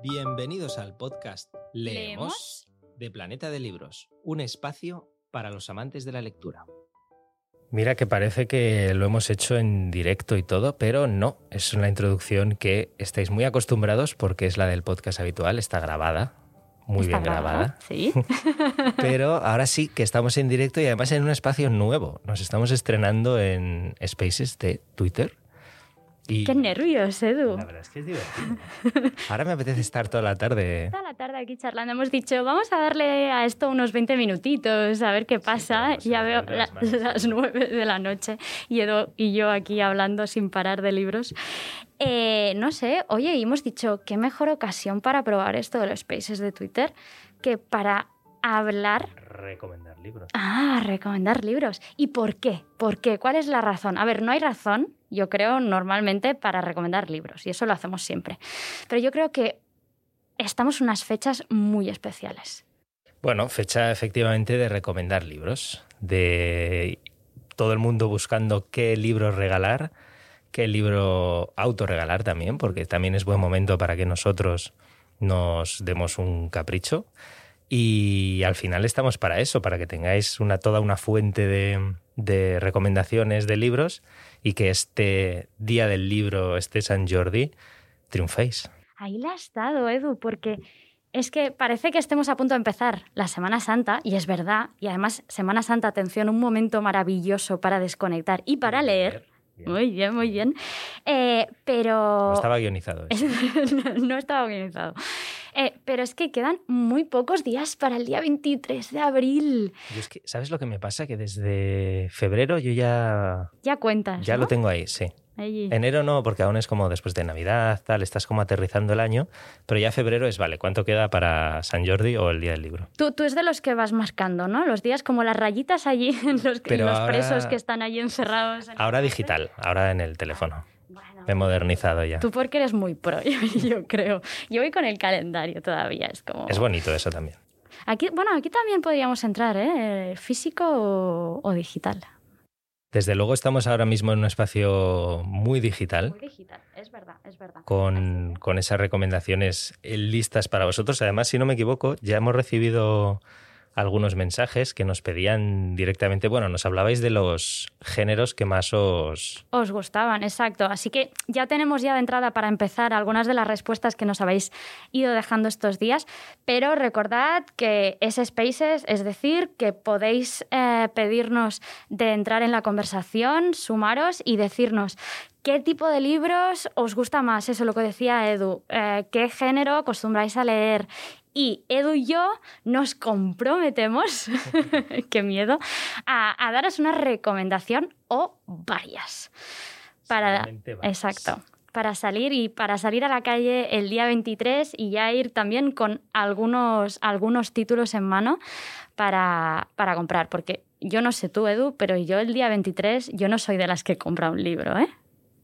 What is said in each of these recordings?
Bienvenidos al podcast Leemos de Planeta de Libros, un espacio para los amantes de la lectura. Mira que parece que lo hemos hecho en directo y todo, pero no, es una introducción que estáis muy acostumbrados porque es la del podcast habitual, está grabada, muy Está bien grabada. Sí. Pero ahora sí que estamos en directo y además en un espacio nuevo. Nos estamos estrenando en Spaces de Twitter. Y Qué nervios, Edu. La verdad es que es divertido. Ahora me apetece estar toda la tarde. Toda la tarde aquí charlando hemos dicho, vamos a darle a esto unos 20 minutitos, a ver qué pasa. podemos ya veo la- las 9 de la noche y Edu y yo aquí hablando sin parar de libros. Eh, no sé, oye, y hemos dicho, qué mejor ocasión para probar esto de los spaces de Twitter que para hablar Recomendar libros. Ah, recomendar libros. ¿Y por qué? ¿Por qué? ¿Cuál es la razón? A ver, no hay razón, yo creo, normalmente para recomendar libros, y eso lo hacemos siempre. Pero yo creo que estamos en unas fechas muy especiales. Bueno, fecha efectivamente de recomendar libros, de todo el mundo buscando qué libros regalar, qué libro autorregalar también, porque también es buen momento para que nosotros nos demos un capricho. Y al final estamos para eso, para que tengáis una, toda una fuente de, de recomendaciones de libros y que este día del libro, este San Jordi, triunféis. Ahí la has dado, Edu, porque es que parece que estemos a punto de empezar la Semana Santa, y es verdad, y además Semana Santa, atención, un momento maravilloso para desconectar y para leer. Bien. Muy bien, muy bien. Eh, pero... No estaba guionizado. no, no estaba organizado. Eh, pero es que quedan muy pocos días para el día 23 de abril. Yo es que, ¿sabes lo que me pasa? Que desde febrero yo ya, Ya cuentas. ya ¿no? lo tengo ahí, sí. Allí. Enero no, porque aún es como después de Navidad, tal, estás como aterrizando el año, pero ya febrero es, vale, ¿cuánto queda para San Jordi o el Día del Libro? Tú, tú es de los que vas marcando, ¿no? Los días como las rayitas allí, en los, en los ahora- presos que están allí encerrados. en Ahora digital, ahora en el teléfono. Bueno, Me he modernizado ya. tú porque eres muy pro, yo, yo creo. Yo voy con el calendario todavía, es como... Es bonito eso también. Aquí, bueno, aquí también podríamos entrar, ¿eh? Físico o, o digital. Desde luego estamos ahora mismo en un espacio muy digital. Muy digital, es verdad, es verdad. con, con esas recomendaciones eh, listas para vosotros. Además, si no me equivoco, ya hemos recibido algunos mensajes que nos pedían directamente, bueno, nos hablabais de los géneros que más os... Os gustaban, exacto. Así que ya tenemos ya de entrada para empezar algunas de las respuestas que nos habéis ido dejando estos días, pero recordad que es Spaces, es decir, que podéis eh, pedirnos de entrar en la conversación, sumaros y decirnos qué tipo de libros os gusta más, eso lo que decía Edu, eh, qué género acostumbráis a leer. Y Edu y yo nos comprometemos, qué miedo, a, a daros una recomendación o varias. Para, varias. exacto. Para salir y para salir a la calle el día 23 y ya ir también con algunos, algunos títulos en mano para, para comprar. Porque yo no sé tú, Edu, pero yo el día 23 yo no soy de las que compra un libro, ¿eh?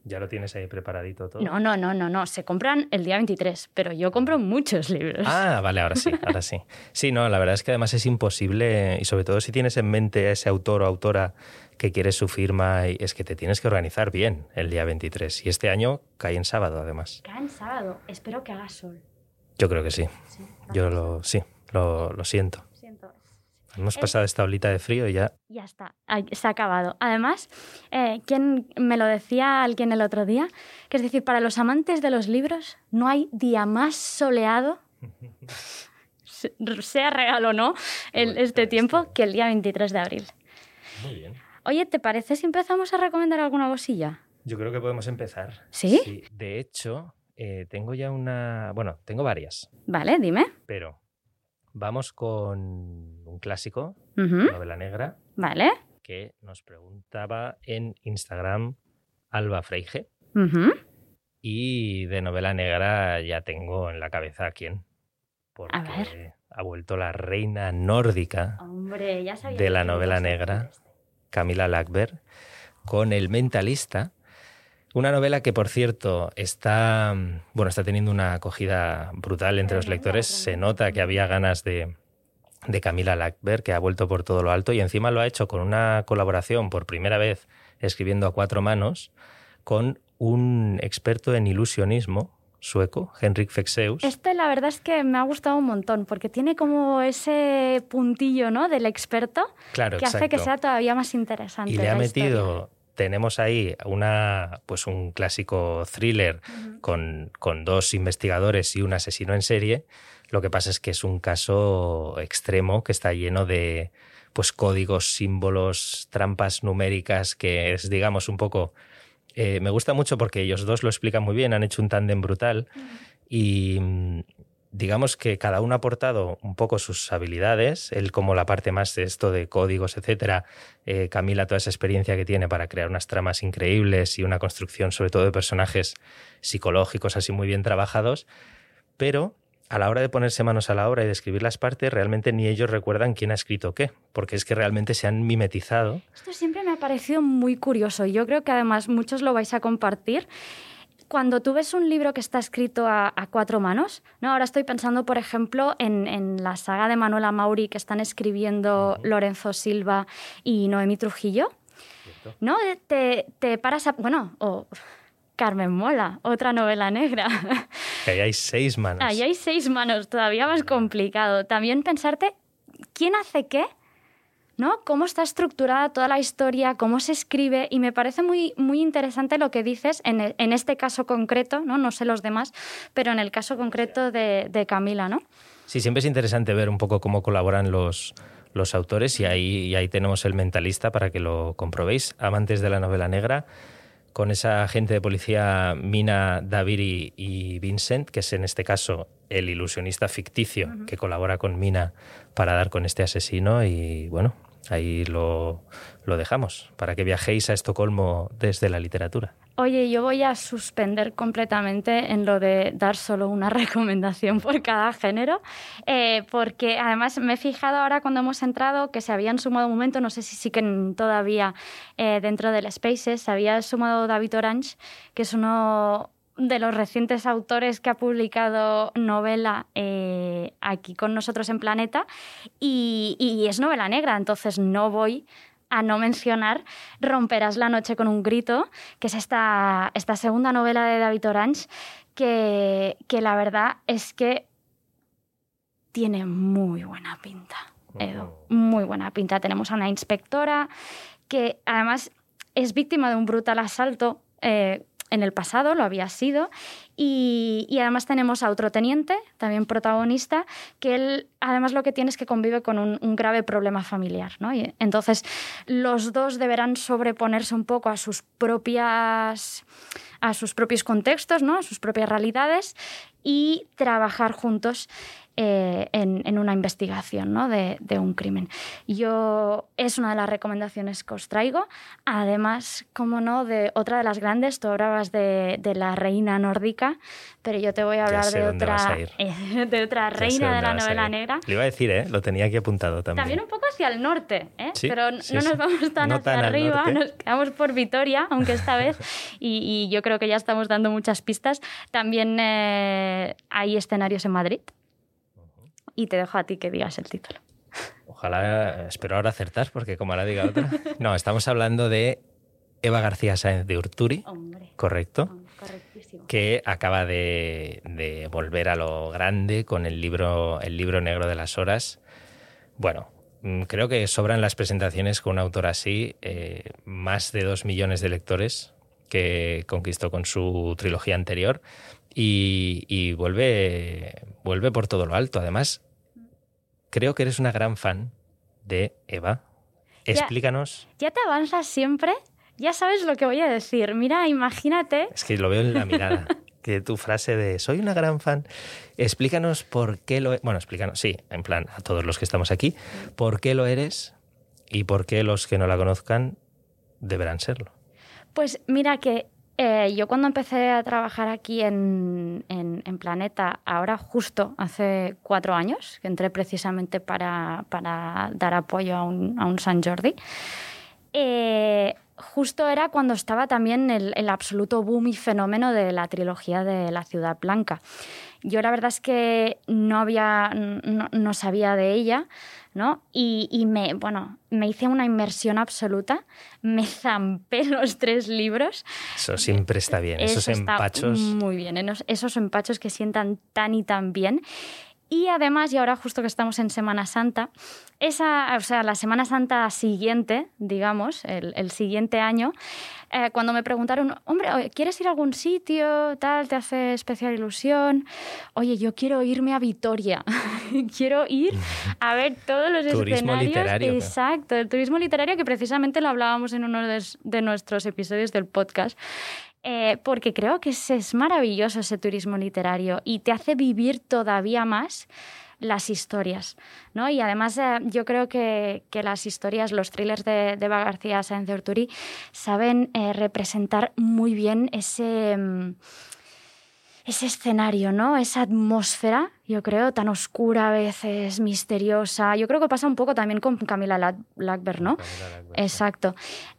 Ya lo tienes ahí preparadito todo. No, no, no, no, no. Se compran el día 23, pero yo compro muchos libros. Ah, vale, ahora sí, ahora sí. Sí, no, la verdad es que además es imposible, y sobre todo si tienes en mente a ese autor o autora que quieres su firma, y es que te tienes que organizar bien el día 23. Y este año cae en sábado, además. Cae en sábado. Espero que haga sol. Yo creo que sí. Sí, Yo lo, sí, lo, lo siento. Hemos Es- pasado esta olita de frío y ya Ya está, se ha acabado. Además, eh, ¿quién me lo decía alguien el otro día? Que es decir, para los amantes de los libros no hay día más soleado, se- sea real o no, el- este sí. tiempo, que el día 23 de abril. Muy bien. Oye, ¿te parece si empezamos a recomendar alguna cosilla? Yo creo que podemos empezar. ¿Sí? De hecho, eh, tengo ya una. Bueno, tengo varias, Vale, dime. pero vamos con un clásico, Ujú, novela negra, Vale. que nos preguntaba en Instagram Alba Freige. Y de novela negra ya tengo en la cabeza a quién. Porque A ver. ha vuelto la reina nórdica, Hombre, ya sabía De la novela negra. este. Camila Lackberg, con El Mentalista. Una novela que, por cierto, está, bueno, está teniendo una acogida brutal entre los lectores. Se nota que había ganas de, de Camila Lackberg, que ha vuelto por todo lo alto y encima lo ha hecho con una colaboración por primera vez escribiendo a cuatro manos con un experto en ilusionismo, sueco, Henrik Fexeus. Este la verdad es que me ha gustado un montón, porque tiene como ese puntillo ¿no? del experto claro, que hace que sea todavía más interesante. Y le ha metido, tenemos ahí una, pues un clásico thriller con, con dos investigadores y un asesino en serie. Lo que pasa es que es un caso extremo que está lleno de pues códigos, símbolos, trampas numéricas, que es, digamos, un poco... Eh, me gusta mucho porque ellos dos lo explican muy bien, han hecho un tándem brutal y mm, digamos que cada uno ha aportado un poco sus habilidades, él como la parte más de esto de códigos, etcétera, eh, Camila toda esa experiencia que tiene para crear unas tramas increíbles y una construcción sobre todo de personajes psicológicos así muy bien trabajados, pero a la hora de ponerse manos a la obra y de escribir las partes, realmente ni ellos recuerdan quién ha escrito qué, porque es que realmente se han mimetizado. Esto siempre me ha parecido muy curioso. Yo creo que además muchos lo vais a compartir. Cuando tú ves un libro que está escrito a, cuatro manos, ¿no? ahora estoy pensando, por ejemplo, en, la saga de Manuela Mauri que están escribiendo Lorenzo Silva y Noemí Trujillo, ¿no? Te, te paras a... Bueno, o Carmen Mola, otra novela negra. Ahí hay seis manos. Ahí hay seis manos, todavía más complicado. También pensarte quién hace qué, ¿no? Cómo está estructurada toda la historia, cómo se escribe, y me parece muy, muy interesante lo que dices en, en este caso concreto, ¿no? No sé los demás, pero en el caso concreto de, de Camila, ¿no? Sí, siempre es interesante ver un poco cómo colaboran los, los autores y ahí, y ahí tenemos el mentalista para que lo comprobéis. Amantes de la novela negra con esa agente de policía Mina Daviri y Vincent, que es en este caso el ilusionista ficticio que colabora con Mina para dar con este asesino y bueno, ahí lo, lo dejamos para que viajéis a Estocolmo desde la literatura. Oye, yo voy a suspender completamente en lo de dar solo una recomendación por cada género, eh, porque además me he fijado ahora cuando hemos entrado que se habían sumado un momento, no sé si siguen todavía eh, dentro del Spaces, se había sumado David Orange, que es uno de los recientes autores que ha publicado novela eh, aquí con nosotros en Planeta y, y es novela negra, entonces no voy a no mencionar Romperás la noche con un grito, que es esta, esta segunda novela de David Orange, que, que la verdad es que tiene muy buena pinta, Edu, muy buena pinta. Tenemos a una inspectora que además es víctima de un brutal asalto. Eh, en el pasado, lo había sido, y, además tenemos a otro teniente, también protagonista, que él además lo que tiene es que convive con un, grave problema familiar. ¿no? Y entonces los dos deberán sobreponerse un poco a sus propias a sus propios contextos, ¿no? a sus propias realidades y trabajar juntos eh, en, una investigación ¿no? de, un crimen. Yo es una de las recomendaciones que os traigo. Además, como no, de otra de las grandes, tú hablabas de, la reina nórdica, pero yo te voy a hablar de otra, de otra reina de la novela negra. Le iba a decir, ¿eh? lo tenía aquí apuntado también. También un poco hacia el norte, ¿eh? pero no nos vamos tan hacia arriba, nos quedamos por Vitoria, aunque esta vez, y, yo creo que ya estamos dando muchas pistas. También eh, hay escenarios en Madrid y te dejo a ti que digas el título. Ojalá, espero ahora acertar, porque como ahora diga otra. No, estamos hablando de Eva García Sáenz de Urturi, correcto, que acaba de, volver a lo grande con el libro, el libro negro de las horas. Bueno, mm, creo que sobran las presentaciones con un autor así, eh, más de dos millones de lectores que conquistó con su trilogía anterior y, vuelve, vuelve por todo lo alto. Además, creo que eres una gran fan de Eva. Explícanos. Ya, te avanzas siempre, ya sabes lo que voy a decir. Mira, imagínate. Es que lo veo en la mirada. que tu frase de soy una gran fan. Explícanos por qué lo. E-, bueno, explícanos, sí, en plan, a todos los que estamos aquí, por qué lo eres y por qué los que no la conozcan deberán serlo. Pues mira que eh, yo cuando empecé a trabajar aquí en, en, Planeta, ahora justo hace cuatro años, que entré precisamente para, para dar apoyo a un, a un San Jordi, eh, justo era cuando estaba también el, el, absoluto boom y fenómeno de la trilogía de La Ciudad Blanca. Yo la verdad es que no, había, no, no sabía de ella, ¿no? Y, y, me, bueno, me hice una inmersión absoluta, me zampé los tres libros. Eso siempre está bien, Eso esos empachos. Muy bien, esos empachos que sientan tan y tan bien. Y además, y ahora justo que estamos en Semana Santa, esa, o sea, la Semana Santa siguiente, digamos, el, el siguiente año, eh, cuando me preguntaron, hombre, ¿quieres ir a algún sitio? Tal, ¿te hace especial ilusión? Oye, yo quiero irme a Vitoria. quiero ir a ver todos los turismo escenarios. Literario, Exacto, el turismo literario que precisamente lo hablábamos en uno de, de nuestros episodios del podcast. Eh, porque creo que es, es, maravilloso ese turismo literario y te hace vivir todavía más las historias. ¿no? Y además eh, yo creo que, que, las historias, los thrillers de, Eva García Sáenz de Orturi saben eh, representar muy bien ese... Mm, ese escenario, ¿no? Esa atmósfera, yo creo, tan oscura a veces, misteriosa. Yo creo que pasa un poco también con Camila Lackberg, ¿no? Lackberg, Exacto.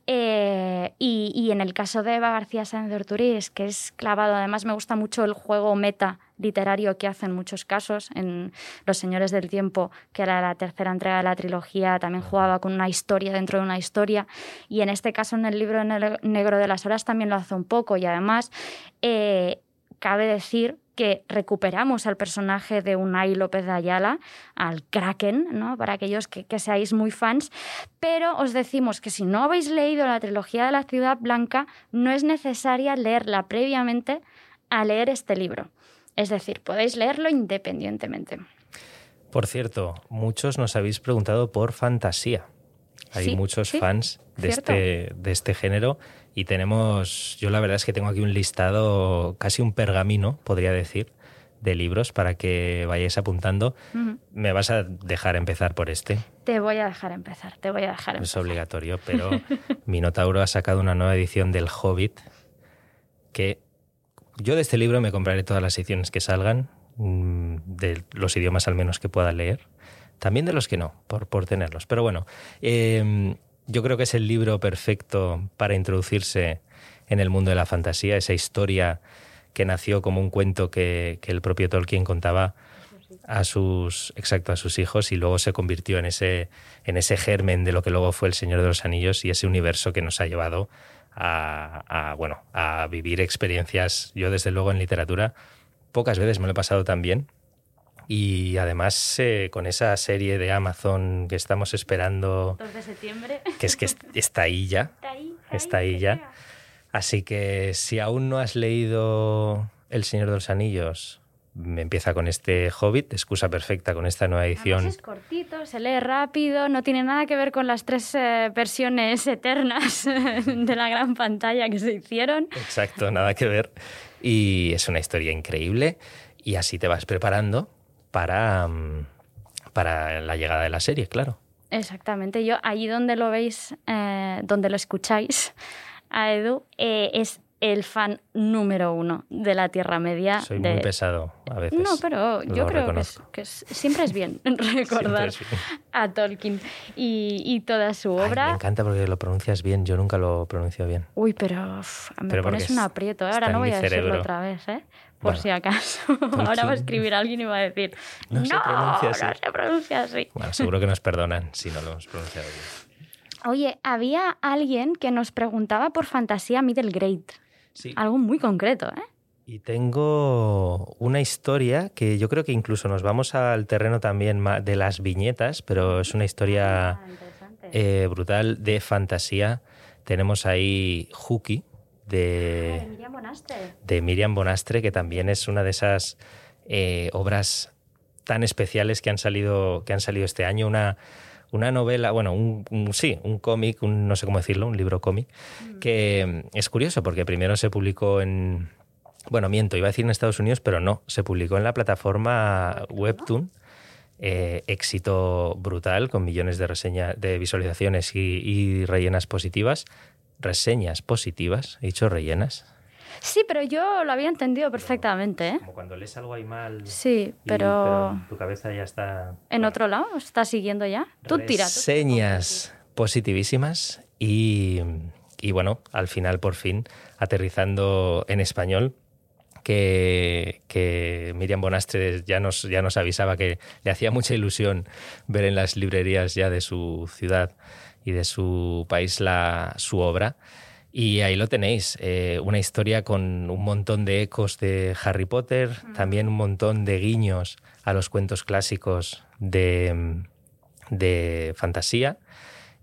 Eh, y, y, en el caso de Eva García Sáenz de Orturi es que es clavado. Además, me gusta mucho el juego meta literario que hace en muchos casos. En Los Señores del Tiempo, que era la tercera entrega de la trilogía, también jugaba con una historia dentro de una historia. Y en este caso, en el libro Negro de las Horas, también lo hace un poco. Y además, eh, cabe decir que recuperamos al personaje de Unai López de Ayala, al Kraken, ¿no? para aquellos que, que, seáis muy fans, pero os decimos que si no habéis leído la trilogía de la Ciudad Blanca, no es necesaria leerla previamente a leer este libro. Es decir, podéis leerlo independientemente. Por cierto, muchos nos habéis preguntado por fantasía. Hay Sí, muchos sí, fans de este, de este género y tenemos, yo la verdad es que tengo aquí un listado, casi un pergamino, podría decir, de libros para que vayáis apuntando. Me vas a dejar empezar por este, Te voy a dejar empezar, te voy a dejar es empezar. obligatorio, pero Minotauro ha sacado una nueva edición del Hobbit que yo de este libro me compraré todas las ediciones que salgan, mm, de los idiomas al menos que pueda leer. También de los que no, por, por tenerlos. Pero bueno, eh, yo creo que es el libro perfecto para introducirse en el mundo de la fantasía, esa historia que nació como un cuento que, el propio Tolkien contaba a sus exacto a sus hijos y luego se convirtió en ese en ese germen de lo que luego fue el Señor de los Anillos y ese universo que nos ha llevado a, a, bueno a vivir experiencias yo desde luego en literatura pocas veces me lo he pasado tan bien y además eh, con esa serie de Amazon que estamos esperando 2 de septiembre. que es que est- está ahí ya Está ahí, Está ahí ya. Así que si aún no has leído El Señor de los Anillos, me empieza con este Hobbit, excusa perfecta con esta nueva edición. Además es cortito, se lee rápido, no tiene nada que ver con las tres eh, versiones eternas de la gran pantalla que se hicieron. Exacto, nada que ver. Y es una historia increíble y así te vas preparando para, mm, para la llegada de la serie, claro. Exactamente, yo ahí donde lo veis, eh, donde lo escucháis a Edu, eh, es el fan número uno de la Tierra Media. Soy de... muy pesado a veces. No, pero yo creo que, es- que es- siempre es bien recordar es bien. a Tolkien y, y toda su Ay, obra. me encanta porque lo pronuncias bien, yo nunca lo pronuncio bien. Uy, pero uf, me Pero pones un aprieto. ¿eh? Ahora no voy a decirlo cerebro. otra vez, ¿eh? Por Bueno. si acaso. Ahora va a escribir alguien y va a decir, No no, se pronuncia así". no se pronuncia así. Bueno, seguro que nos perdonan si no lo hemos pronunciado bien. Oye, había alguien que nos preguntaba por fantasía middle grade. Sí. Algo muy concreto, ¿eh? Y tengo una historia que yo creo que incluso nos vamos al terreno también de las viñetas, pero es una historia Ah, eh, brutal de fantasía. Tenemos ahí Huki Ah, de Miriam Bonastre. de Miriam Bonastre, que también es una de esas eh, obras tan especiales que han salido, que han salido este año. Una, una novela, bueno, un, un- sí, un cómic, un, no sé cómo decirlo, un libro cómic, que mm, es curioso porque primero se publicó en, bueno, miento, iba a decir en Estados Unidos, pero no, se publicó en la plataforma Webtoon. eh, éxito brutal con millones de reseñas, de visualizaciones y, y rellenas positivas. Reseñas positivas, he dicho rellenas. Sí, pero yo lo había entendido perfectamente, ¿eh? Como cuando lees algo ahí mal. Sí, y- pero tu cabeza ya está. en otro lado, ¿estás siguiendo ya? Tú tira. tú tira. Reseñas positivísimas y, y bueno, al final, por fin, aterrizando en español, que, que, Miriam Bonastre ya nos, ya nos avisaba que le hacía mucha ilusión ver en las librerías ya de su ciudad y de su país la, su obra. Y ahí lo tenéis, eh, una historia con un montón de ecos de Harry Potter, también un montón de guiños a los cuentos clásicos de, de fantasía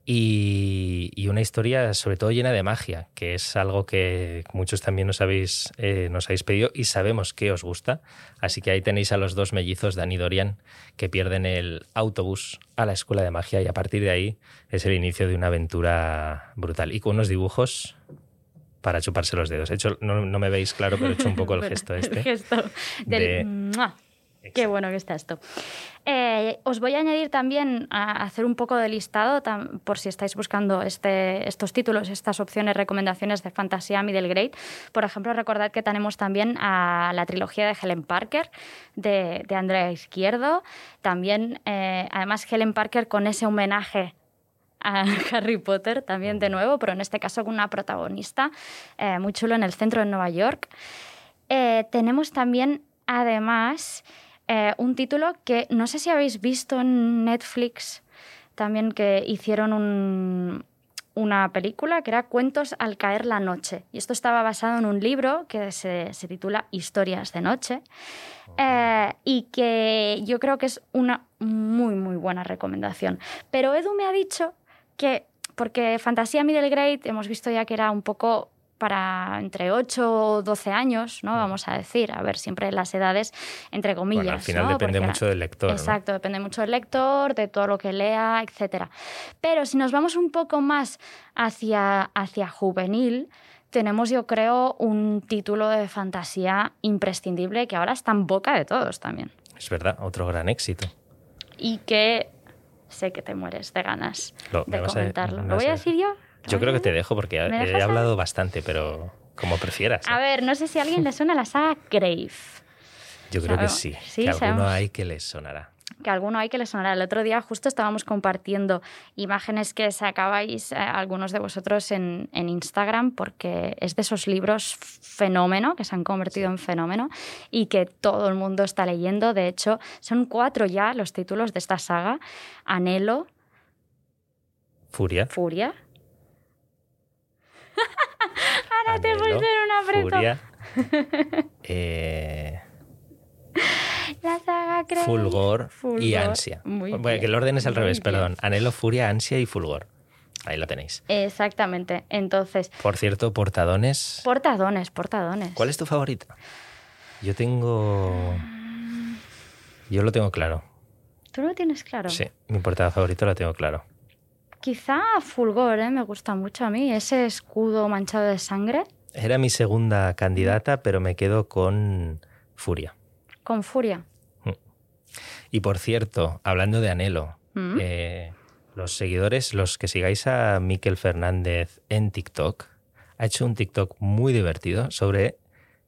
y, una historia sobre todo llena de magia, que es algo que muchos también nos habéis, eh, nos habéis pedido y sabemos que os gusta. Así que ahí tenéis a los dos mellizos, Dani y Dorian, que pierden el autobús a la escuela de magia y a partir de ahí es el inicio de una aventura brutal. Y con unos dibujos para chuparse los dedos. hecho, no, me veis claro, pero he hecho un poco el gesto este. el gesto del... Qué bueno que está esto. Eh, os voy a añadir también a hacer un poco de listado, por si estáis buscando este, estos títulos, estas opciones, recomendaciones de fantasía middle grade. Por ejemplo, recordad que tenemos también a la trilogía de Helen Parker, de, Andrea Izquierdo. También, eh, además, Helen Parker con ese homenaje a Harry Potter, también de nuevo, pero en este caso con una protagonista eh, muy chulo en el centro de Nueva York. tenemos también, además, eh, un título que no sé si habéis visto en Netflix también que hicieron una película que era Cuentos al caer la noche. Y esto estaba basado en un libro que se, titula Historias de noche eh, y que yo creo que es una muy, muy buena recomendación. Pero Edu me ha dicho que, porque Fantasía Middle Grade hemos visto ya que era un poco para entre 8 o 12 años, ¿no? Vamos a decir, a ver, siempre las edades entre comillas. Bueno, al final depende mucho del lector. Exacto, depende mucho del lector, de todo lo que lea, etc. Pero si nos vamos un poco más hacia, hacia juvenil, tenemos, yo creo, un título de fantasía imprescindible que ahora está en boca de todos también. Es verdad, otro gran éxito. Y que sé que te mueres de ganas de comentarlo. ¿Lo voy a decir yo? Yo creo que te dejo porque he hablado bastante, pero como prefieras. A ver, no sé si a alguien le suena la saga Grave. Yo creo que sí, que alguno hay que le sonará. Que alguno hay que le sonará. El otro día justo estábamos compartiendo imágenes que sacabais eh, algunos de vosotros en, en, Instagram porque es de esos libros fenómeno, que se han convertido en fenómeno y que todo el mundo está leyendo. De hecho, son cuatro ya los títulos de esta saga. Anhelo. Furia. Furia. Ahora te voy a hacer una Furia. Eh, la saga fulgor, y ansia. bueno, que el orden es al revés, perdón. Anhelo, furia, ansia y fulgor. Ahí lo tenéis. Exactamente. Entonces. Por cierto, portadones. Portadones, portadones. ¿Cuál es tu favorito? Yo tengo. Yo lo tengo claro. ¿Tú lo tienes claro? Sí, mi portada favorito lo tengo claro. Quizá Fulgor, ¿eh? me gusta mucho a mí, ese escudo manchado de sangre. Era mi segunda candidata, pero me quedo con Furia. ¿Con Furia? Mm. Y por cierto, hablando de anhelo, mm. eh, los seguidores, los que sigáis a Miquel Fernández en TikTok, ha hecho un TikTok muy divertido sobre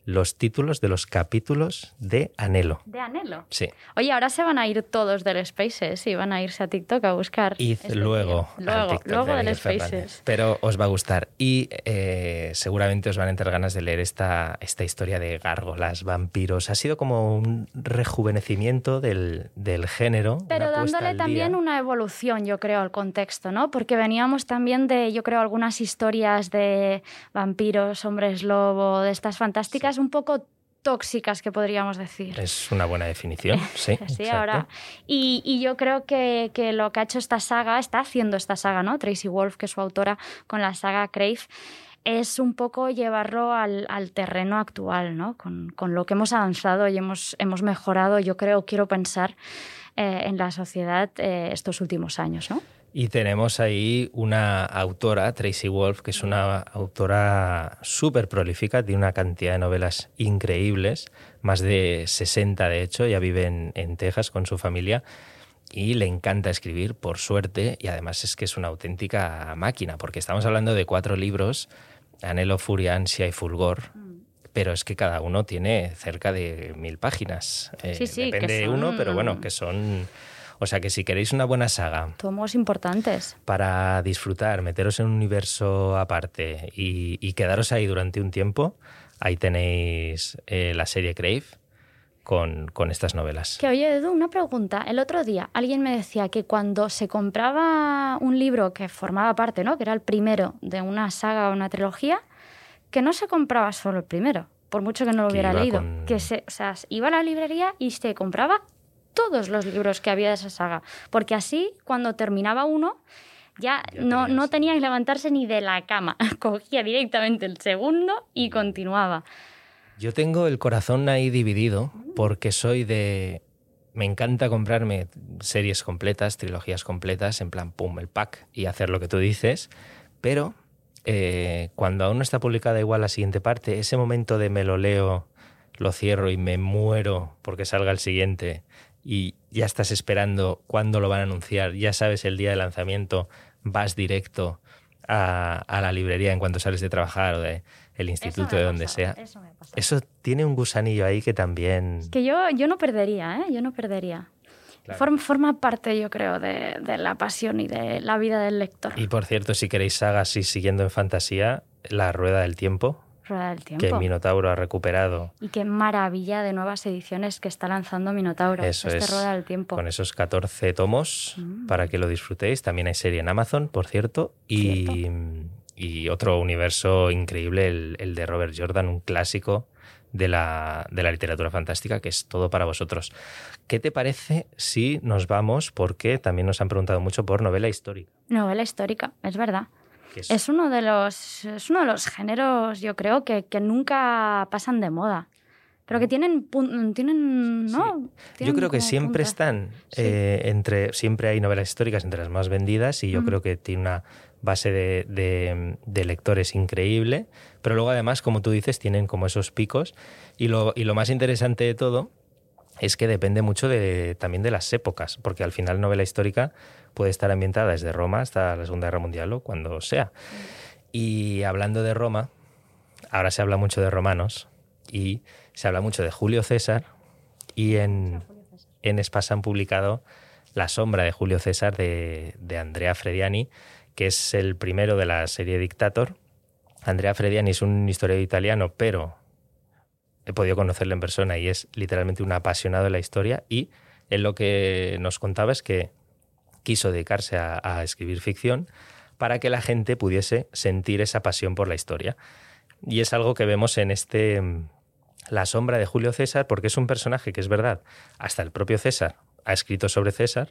los títulos de los capítulos de Anhelo. ¿De Anhelo? Sí. Oye, ahora se van a ir todos del Spaces y van a irse a TikTok a buscar. Y este luego. Luego, luego del Spaces. Pero os va a gustar. Y eh, seguramente os van a entrar ganas de leer esta, esta historia de gárgolas, vampiros. Ha sido como un rejuvenecimiento del, del género. Pero dándole también una evolución, yo creo, al contexto, ¿no? Porque veníamos también de, yo creo, algunas historias de vampiros, hombres lobo, de estas fantásticas un poco tóxicas que podríamos decir. Es una buena definición, sí. sí, ahora. Y, yo creo que, lo que ha hecho esta saga, está haciendo esta saga, ¿no? Tracy Wolf, que es su autora con la saga Crave, es un poco llevarlo al, terreno actual, ¿no? Con, lo que hemos avanzado y hemos, hemos mejorado, yo creo, quiero pensar, eh, en la sociedad eh, estos últimos años, ¿no? Y tenemos ahí una autora, Tracy Wolf, que es una autora súper prolífica, tiene una cantidad de novelas increíbles, más de 60 de hecho, ya vive en, Texas con su familia y le encanta escribir, por suerte, y además es que es una auténtica máquina, porque estamos hablando de cuatro libros, Anhelo, Furia, Ansia y Fulgor, pero es que cada uno tiene cerca de mil páginas. sí, sí, Depende de uno, pero bueno, que son O sea que si queréis una buena saga. Tomos importantes. Para disfrutar, meteros en un universo aparte y, quedaros ahí durante un tiempo, ahí tenéis eh, la serie Crave. Con, con, estas novelas. Que oye, Edu, una pregunta. El otro día alguien me decía que cuando se compraba un libro que formaba parte, ¿no? que era el primero de una saga o una trilogía, que no se compraba solo el primero, por mucho que no lo hubiera leído. Que se, o sea, iba a la librería y se compraba todos los libros que había de esa saga. Porque así, cuando terminaba uno, ya, no, no tenía que levantarse ni de la cama. Cogía directamente el segundo y continuaba. Yo tengo el corazón ahí dividido porque soy de... Me encanta comprarme series completas, trilogías completas, en plan, pum, el pack y hacer lo que tú dices, pero eh, cuando aún no está publicada igual la siguiente parte, ese momento de me lo leo, lo cierro y me muero porque salga el siguiente y ya estás esperando cuándo lo van a anunciar, ya sabes el día de lanzamiento, vas directo a, la librería en cuanto sales de trabajar o de el instituto, de donde sea. Eso, tiene un gusanillo ahí que también... Que yo, yo no perdería, ¿eh? Yo no perdería. Forma, parte, yo creo, de, la pasión y de la vida del lector. Y por cierto, si queréis sagas y siguiendo en fantasía, La Rueda del Tiempo. Rueda del Tiempo. Que Minotauro ha recuperado. Y qué maravilla de nuevas ediciones que está lanzando Minotauro. Eso este es. Rueda del Tiempo. Con esos 14 tomos mm. para que lo disfrutéis. También hay serie en Amazon, por cierto. Y, y, otro universo increíble, el, el de Robert Jordan, un clásico de la, de la literatura fantástica, que es todo para vosotros. ¿Qué te parece si nos vamos, porque también nos han preguntado mucho por novela histórica? Novela histórica, es verdad. Es? uno de los, es uno de los géneros, yo creo, que, que nunca pasan de moda. Pero que tienen tienen no yo creo que siempre están eh, entre siempre hay novelas históricas entre las más vendidas y yo creo que tiene una base de, lectores increíble, pero luego además, como tú dices, tienen como esos picos y lo, y lo más interesante de todo es que depende mucho de, también de las épocas, porque al final novela histórica puede estar ambientada desde Roma hasta la Segunda Guerra Mundial o cuando sea. Y hablando de Roma, ahora se habla mucho de romanos y se habla mucho de Julio César y en, en Espasa han publicado La sombra de Julio César de, de Andrea Frediani, que es el primero de la serie Dictator. Andrea Frediani es un historiador italiano, pero he podido conocerle en persona y es literalmente un apasionado de la historia y él lo que nos contaba es que quiso dedicarse a, escribir ficción para que la gente pudiese sentir esa pasión por la historia. Y es algo que vemos en este La sombra de Julio César, porque es un personaje que es verdad, hasta el propio César ha escrito sobre César,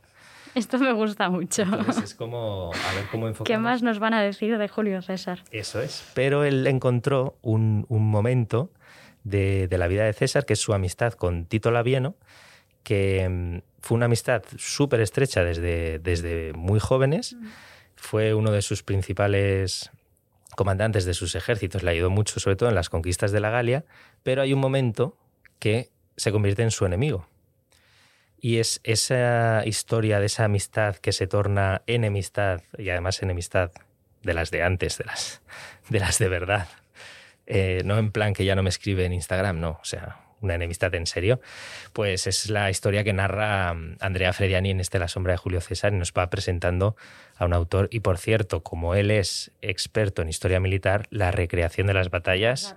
esto me gusta mucho. es como, a ver cómo enfocamos. ¿Qué más nos van a decir de Julio César? Eso es. Pero él encontró un, momento de, la vida de César, que es su amistad con Tito Labieno, que mm, fue una amistad súper estrecha desde, desde muy jóvenes. Fue uno de sus principales comandantes de sus ejércitos, le ayudó mucho, sobre todo en las conquistas de la Galia, pero hay un momento que se convierte en su enemigo. Y es esa historia de esa amistad que se torna enemistad, y además enemistad de las de antes, de las de, las de verdad. Eh, no en plan que ya no me escribe en Instagram, no, o sea, una enemistad en serio, pues es la historia que narra mm, Andrea Frediani en este La sombra de Julio César y nos va presentando a un autor. Y por cierto, como él es experto en historia militar, la recreación de las batallas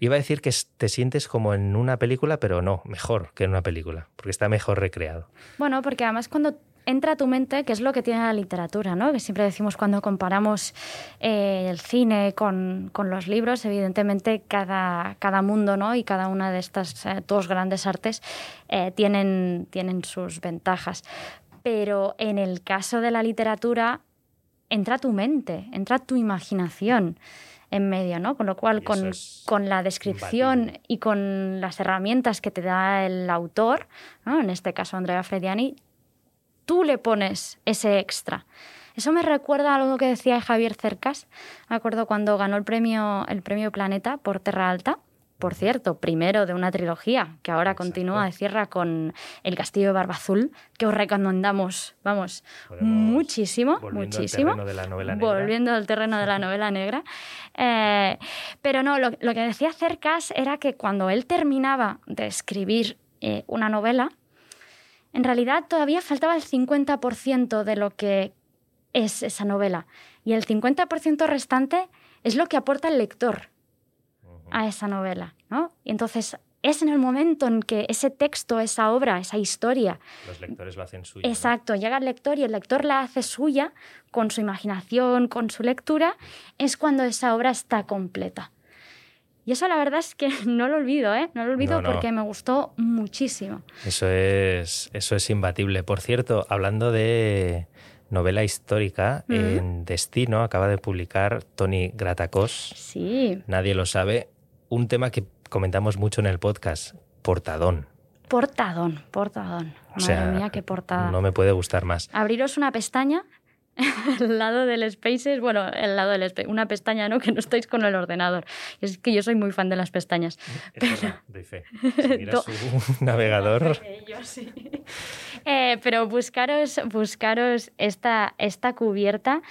Iba a decir que te sientes como en una película, pero no, mejor que en una película, porque está mejor recreado. Bueno, porque además cuando entra a tu mente, que es lo que tiene la literatura, ¿no? Que siempre decimos cuando comparamos eh, el cine con, con, los libros, evidentemente cada, cada mundo, ¿no? Y cada una de estas eh, dos grandes artes eh, tienen, tienen sus ventajas. Pero en el caso de la literatura, entra tu mente, entra tu imaginación en medio, ¿no? Con lo cual, con, con, la descripción y con las herramientas que te da el autor, en este caso Andrea Frediani, tú le pones ese extra. Eso me recuerda a algo que decía Javier Cercas, me acuerdo cuando ganó el premio, el premio Planeta por Terra Alta, por cierto, primero de una trilogía que ahora continúa de cierra con El Castillo de Barba Azul, que os recomendamos, vamos, muchísimo, muchísimo. volviendo al terreno de la novela negra. Eh, pero no, lo, que decía Cercas era que cuando él terminaba de escribir eh, una novela, en realidad todavía faltaba el 50% de lo que es esa novela. Y el 50% restante es lo que aporta el lector a esa novela, ¿no? Y entonces es en el momento en que ese texto, esa obra, esa historia... Los lectores lo hacen suya. Exacto, llega el lector y el lector la hace suya con su imaginación, con su lectura, es cuando esa obra está completa. Y eso la verdad es que no lo olvido, ¿eh? No lo olvido porque me gustó muchísimo. Eso es, eso es imbatible. Por cierto, hablando de novela histórica, en Destino acaba de publicar Tony Gratacos. Sí. Nadie lo sabe. Un tema que comentamos mucho en el podcast, portadón. Portadón, portadón. Madre mía, qué portada. No me puede gustar más. Abriros una pestaña al lado del Spaces, bueno, el lado del Spaces, una pestaña, ¿no? Que no estáis con el ordenador. Es que yo soy muy fan de las pestañas. Pero... De fe. su navegador. sí. Eh, pero buscaros, buscaros esta, esta cubierta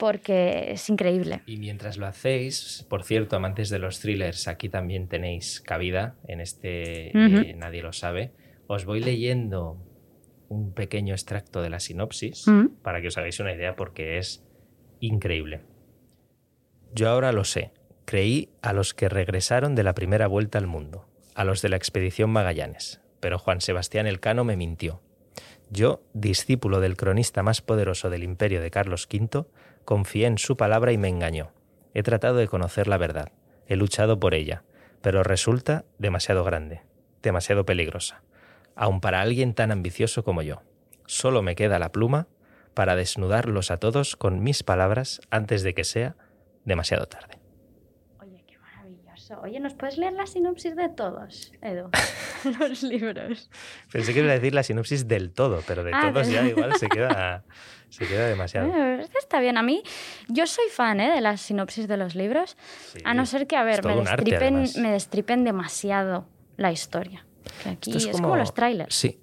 porque es increíble. Y mientras lo hacéis, por cierto, amantes de los thrillers, aquí también tenéis cabida en este eh, Nadie lo sabe. Os voy leyendo un pequeño extracto de la sinopsis para que os hagáis una idea porque es increíble. Yo ahora lo sé. Creí a los que regresaron de la primera vuelta al mundo, a los de la expedición Magallanes, pero Juan Sebastián Elcano me mintió. Yo, discípulo del cronista más poderoso del imperio de Carlos V, Confié en su palabra y me engañó. He tratado de conocer la verdad. He luchado por ella, pero resulta demasiado grande, demasiado peligrosa, aun para alguien tan ambicioso como yo. Solo me queda la pluma para desnudarlos a todos con mis palabras antes de que sea demasiado tarde. Oye, qué maravilloso. Oye, ¿nos puedes leer la sinopsis de todos, Edu? Los libros. Pensé que iba a decir la sinopsis del todo, pero de ah, todos ya igual se queda... Se queda demasiado. está bien. A mí, yo soy fan ¿eh? de las sinopsis de los libros, a no ser que, a ver, me destripen, me destripen, demasiado la historia. Aquí es, como... los trailers. Sí.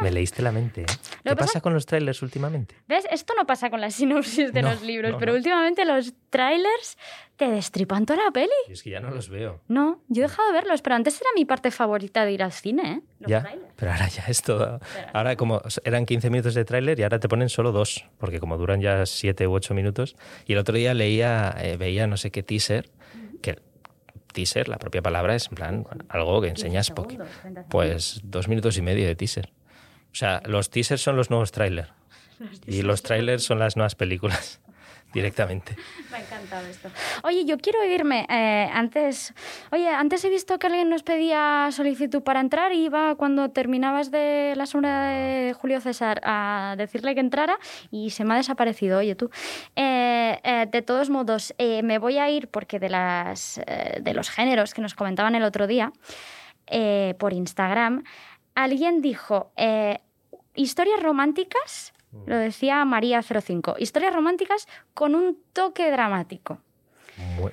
Me leíste la mente. ¿eh? ¿Qué pasa, con los trailers últimamente? ¿Ves? Esto no pasa con las sinopsis de los libros, pero últimamente los trailers te destripan toda la peli. Y es que ya no los veo. No, yo he dejado de verlos, pero antes era mi parte favorita de ir al cine, ¿eh? ya, pero ahora ya es todo. Ahora como eran 15 minutos de tráiler y ahora te ponen solo dos, porque como duran ya 7 u 8 minutos. Y el otro día leía, eh, veía no sé qué teaser, que teaser, la propia palabra es en plan algo que enseñas poco. Pues dos minutos y medio de teaser. O sea, los teasers son los nuevos trailers. Y los trailers son las nuevas películas directamente. Me ha encantado esto. Oye, yo quiero irme. Eh, antes, oye, antes he visto que alguien nos pedía solicitud para entrar y iba cuando terminabas de la sombra de Julio César a decirle que entrara y se me ha desaparecido. Oye, tú. Eh, eh, de todos modos, me voy a ir porque de, las, de los géneros que nos comentaban el otro día por Instagram, alguien dijo historias románticas lo decía María 05. Historias románticas con un toque dramático.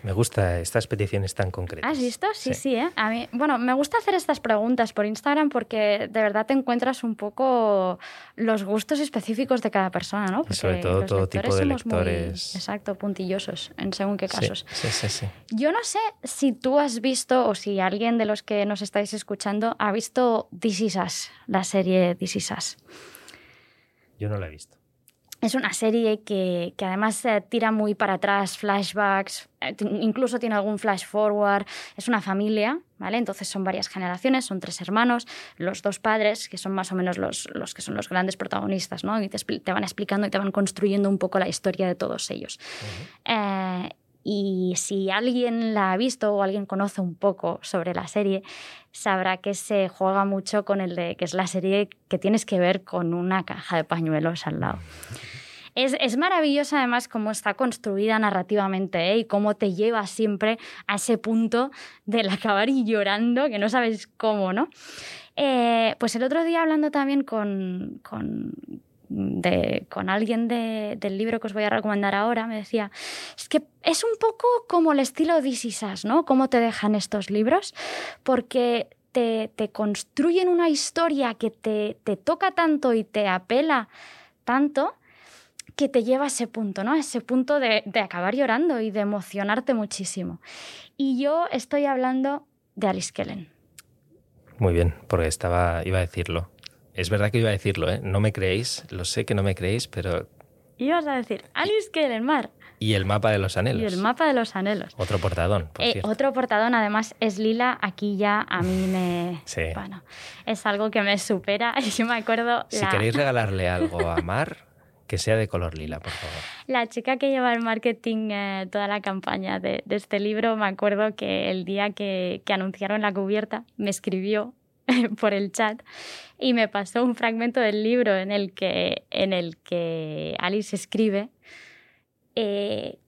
Me gusta estas peticiones tan concretas. ¿Has visto? Sí, sí. ¿eh? A mí, bueno, me gusta hacer estas preguntas por Instagram porque de verdad te encuentras un poco los gustos específicos de cada persona, ¿no? sobre todo todo tipo de lectores. exacto, puntillosos en según qué casos. Sí, sí, sí, Yo no sé si tú has visto o si alguien de los que nos estáis escuchando ha visto This Is Us, la serie This Is Us. Yo no la he visto. Es una serie que, que además tira muy para atrás, flashbacks, eh, incluso tiene algún flash forward. Es una familia, ¿vale? Entonces son varias generaciones, son tres hermanos, los dos padres, que son más o menos los, los que son los grandes protagonistas, ¿no? Y te, te, van explicando y te van construyendo un poco la historia de todos ellos. eh, y si alguien la ha visto o alguien conoce un poco sobre la serie, sabrá que se juega mucho con el de que es la serie que tienes que ver con una caja de pañuelos al lado. Es, es maravillosa además cómo está construida narrativamente ¿eh? y cómo te lleva siempre a ese punto del acabar y llorando, que no sabes cómo, ¿no? Eh, pues el otro día hablando también con, con, con alguien del libro que os voy a recomendar ahora, me decía, es que es un poco como el estilo de Is ¿no? Cómo te dejan estos libros, porque te, construyen una historia que te, toca tanto y te apela tanto que te lleva a ese punto, ¿no? A ese punto de, de acabar llorando y de emocionarte muchísimo. Y yo estoy hablando de Alice Kellen. Muy bien, porque estaba, iba a decirlo es verdad que iba a decirlo, ¿eh? No me creéis, lo sé que no me creéis, pero... Ibas a decir, Alice que el mar. Y el mapa de los anhelos. Y el mapa de los anhelos. Otro portadón, por Eh, cierto. otro portadón, además, es lila. Aquí ya a mí me... Sí. Bueno, es algo que me supera. Yo me acuerdo... Si la- queréis regalarle algo a Mar, que sea de color lila, por favor. La chica que lleva el marketing, eh, toda la campaña de, de este libro, me acuerdo que el día que, que anunciaron la cubierta, me escribió por el chat y me pasó un fragmento del libro en el que, en el que Alice escribe eh,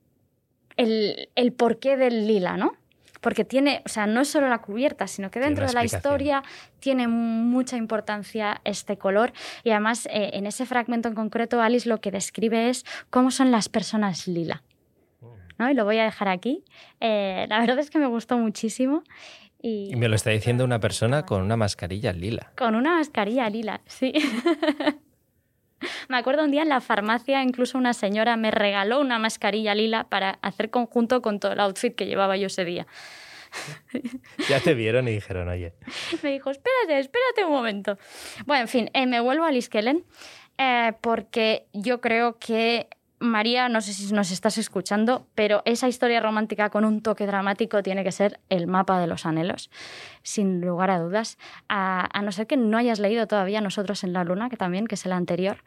el, el porqué del lila, ¿no? Porque tiene, o sea, no es solo la cubierta, sino que dentro de la historia tiene mucha importancia este color. Y además, eh, en ese fragmento en concreto, Alice lo que describe es cómo son las personas lila. ¿no? Y lo voy a dejar aquí. Eh, la verdad es que me gustó muchísimo. Y, Y me lo está diciendo una persona con una mascarilla lila. con una mascarilla lila, sí. me acuerdo un día en la farmacia, incluso una señora me regaló una mascarilla lila para hacer conjunto con todo el outfit que llevaba yo ese día. Ya te vieron y dijeron, oye, me dijo, espérate, espérate un momento. Bueno, en fin, eh, me vuelvo a Liz Kellen eh, porque yo creo que María, no sé si nos estás escuchando, pero esa historia romántica con un toque dramático tiene que ser el mapa de los anhelos, sin lugar a dudas. A, a no ser que no hayas leído todavía Nosotros en la Luna, que también, que es el anterior.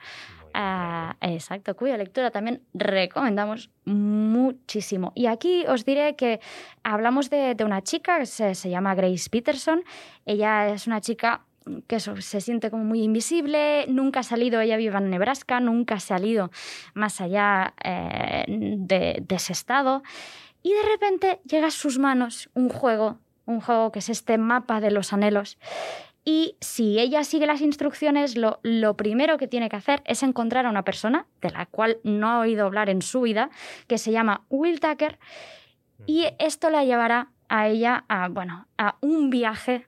Ah, exacto, cuya lectura también recomendamos muchísimo. Y aquí os diré que hablamos de, de una chica que se, se llama Grace Peterson. Ella es una chica que eso, se siente como muy invisible, nunca ha salido, ella vive en Nebraska, nunca ha salido más allá eh, de, de ese estado. Y de repente llega a sus manos un juego, un juego que es este mapa de los anhelos. Y si ella sigue las instrucciones, lo, lo, primero que tiene que hacer es encontrar a una persona de la cual no ha oído hablar en su vida, que se llama Will Tucker, y esto la llevará a ella a, bueno, a un viaje,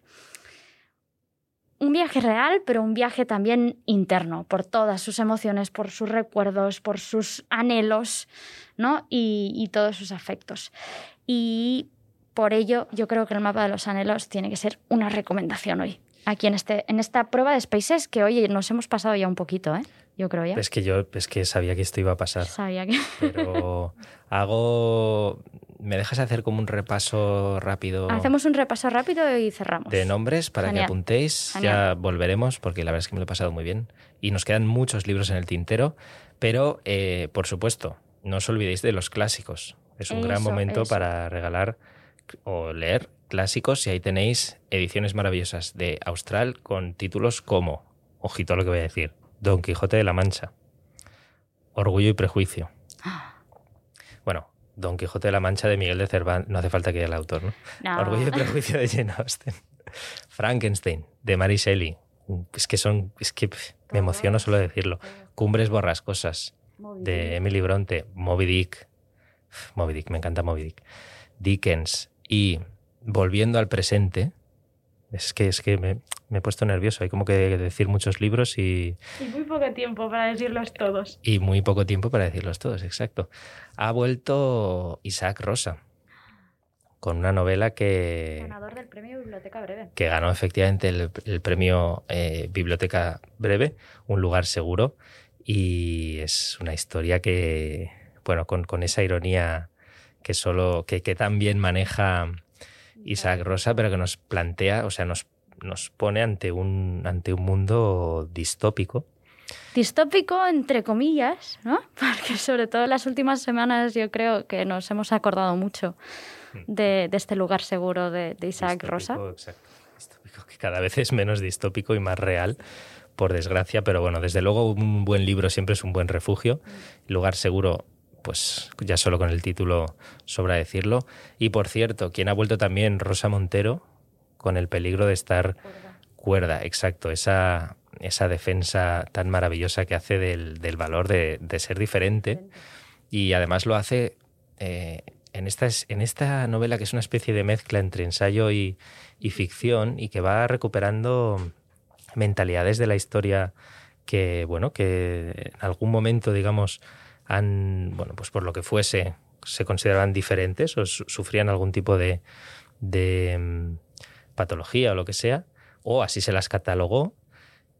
un viaje real, pero un viaje también interno, por todas sus emociones, por sus recuerdos, por sus anhelos, ¿no? Y, todos sus afectos. Y por ello, yo creo que el mapa de los anhelos tiene que ser una recomendación hoy aquí en, este, en esta prueba de Spaces que hoy nos hemos pasado ya un poquito, ¿eh? Yo creo ya. Es que yo es que sabía que esto iba a pasar. Sabía que... Pero hago... ¿Me dejas hacer como un repaso rápido? Hacemos un repaso rápido y cerramos. De nombres para Genial. que apuntéis. Genial. Ya volveremos porque la verdad es que me lo he pasado muy bien. Y nos quedan muchos libros en el tintero. Pero, eh, por supuesto, no os olvidéis de los clásicos. Es un gran momento eso. para regalar o leer clásicos y ahí tenéis ediciones maravillosas de Austral con títulos como, ojito a lo que voy a decir, Don Quijote de la Mancha, Orgullo y Prejuicio. Bueno, Don Quijote de la Mancha de Miguel de Cervantes, no hace falta que haya el autor, ¿no? No. Orgullo y Prejuicio de Jane Austen. Frankenstein de Mary Shelley. Es que son, es que me emociono solo de decirlo. Cumbres borrascosas de Emily Bronte, Moby Dick. Moby Dick, me encanta Moby Dick. Dickens y volviendo al presente. Es que, es que me, me he puesto nervioso. Hay como que decir muchos libros y, Y muy poco tiempo para decirlos todos. y muy poco tiempo para decirlos todos, exacto. Ha vuelto Isaac Rosa con una novela que, Ganador del premio Biblioteca Breve. que ganó efectivamente el, el premio eh, Biblioteca Breve, Un lugar seguro, y es una historia que, bueno, con, con esa ironía que solo, que, que tan bien maneja Isaac Rosa, pero que nos plantea, o sea, nos, nos pone ante un, ante un mundo distópico. Distópico, entre comillas, ¿no? Porque sobre todo en las últimas semanas yo creo que nos hemos acordado mucho de, de este lugar seguro de, de Isaac Distópico, Rosa. exacto. Distópico, que cada vez es menos distópico y más real, por desgracia, pero bueno, desde luego un buen libro siempre es un buen refugio. Lugar seguro, pues ya solo con el título sobra decirlo. Y por cierto, quien ha vuelto también, Rosa Montero, con el peligro de estar cuerda, exacto, esa, esa defensa tan maravillosa que hace del, del valor de, de ser diferente. Y además lo hace eh, en, esta, en esta novela que es una especie de mezcla entre ensayo y, y ficción y que va recuperando mentalidades de la historia que, bueno, que en algún momento, digamos, han, bueno, pues por lo que fuese, se consideraban diferentes o su- sufrían algún tipo de, mm, patología o lo que sea, o así se las catalogó.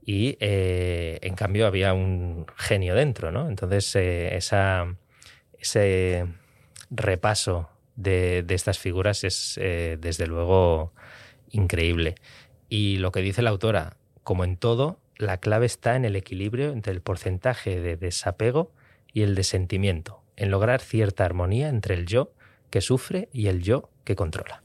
y eh, en cambio había un genio dentro, ¿no? Entonces eh, ese repaso de, estas figuras es eh, desde luego increíble. Y lo que dice la autora, como en todo, la clave está en el equilibrio entre el porcentaje de desapego y el de sentimiento, en lograr cierta armonía entre el yo que sufre y el yo que controla.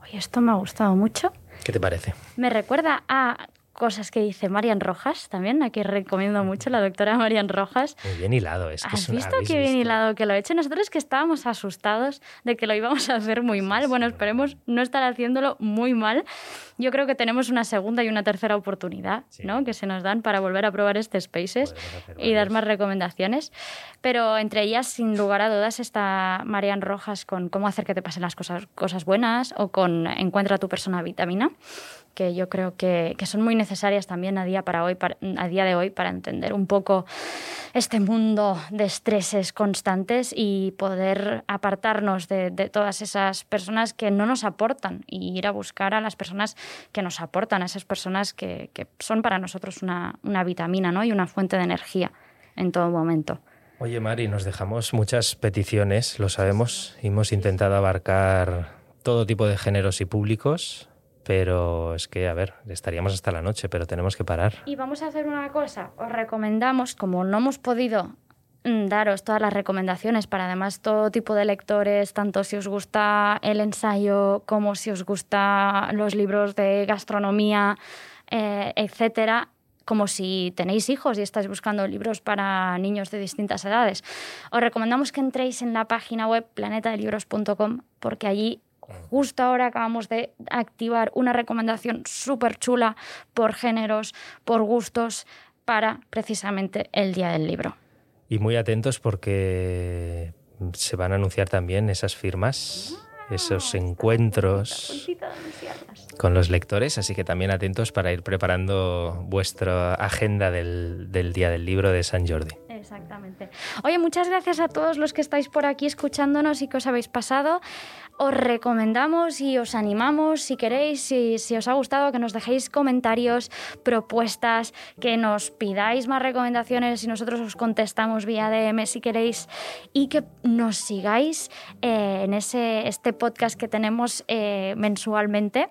Oye, esto me ha gustado mucho. ¿Qué te parece? Me recuerda a cosas que dice Marian Rojas también, aquí recomiendo mucho la doctora Marian Rojas. Muy bien hilado, es ¿Has visto qué bien hilado que lo he hecho? Nosotros que estábamos asustados de que lo íbamos a hacer muy mal, bueno, esperemos no estar haciéndolo muy mal. Yo creo que tenemos una segunda y una tercera oportunidad, ¿no? Que se nos dan para volver a probar este Spaces y dar más recomendaciones. Pero entre ellas, sin lugar a dudas, está Marian Rojas con cómo hacer que te pasen las cosas, cosas buenas o con Encuentra tu persona vitamina que yo creo que, son muy necesarias también a día, para hoy, a día de hoy para entender un poco este mundo de estreses constantes y poder apartarnos de, todas esas personas que no nos aportan y ir a buscar a las personas que nos aportan, a esas personas que, son para nosotros una, una vitamina ¿no? y una fuente de energía en todo momento. Oye, Mari, nos dejamos muchas peticiones, lo sabemos. Hemos intentado abarcar todo tipo de géneros y públicos. Pero es que, a ver, estaríamos hasta la noche, pero tenemos que parar. Y vamos a hacer una cosa. Os recomendamos, como no hemos podido mm, daros todas las recomendaciones para además todo tipo de lectores, tanto si os gusta el ensayo como si os gusta los libros de gastronomía, eh, etcétera, como si tenéis hijos y estáis buscando libros para niños de distintas edades. Os recomendamos que entréis en la página web planetadelibros.com porque allí Justo ahora acabamos de activar una recomendación súper chula por géneros, por gustos, para precisamente el Día del Libro. Y muy atentos porque se van a anunciar también esas firmas, esos encuentros con los lectores, así que también atentos para ir preparando vuestra agenda del, del Día del Libro de San Jordi. Exactamente. Oye, muchas gracias a todos los que estáis por aquí escuchándonos y que os habéis pasado os recomendamos y os animamos, si queréis, si, os ha gustado, que nos dejéis comentarios, propuestas, que nos pidáis más recomendaciones y nosotros os contestamos vía DM si queréis y que nos sigáis eh, en ese, este podcast que tenemos eh, mensualmente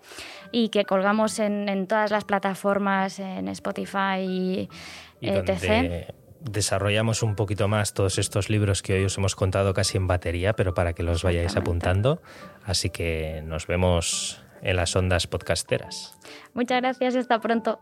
y que colgamos en, todas las plataformas, en Spotify, y etc desarrollamos un poquito más todos estos libros que hoy os hemos contado casi en batería, pero para que los vayáis apuntando. Así que nos vemos en las ondas podcasteras. Muchas gracias y hasta pronto.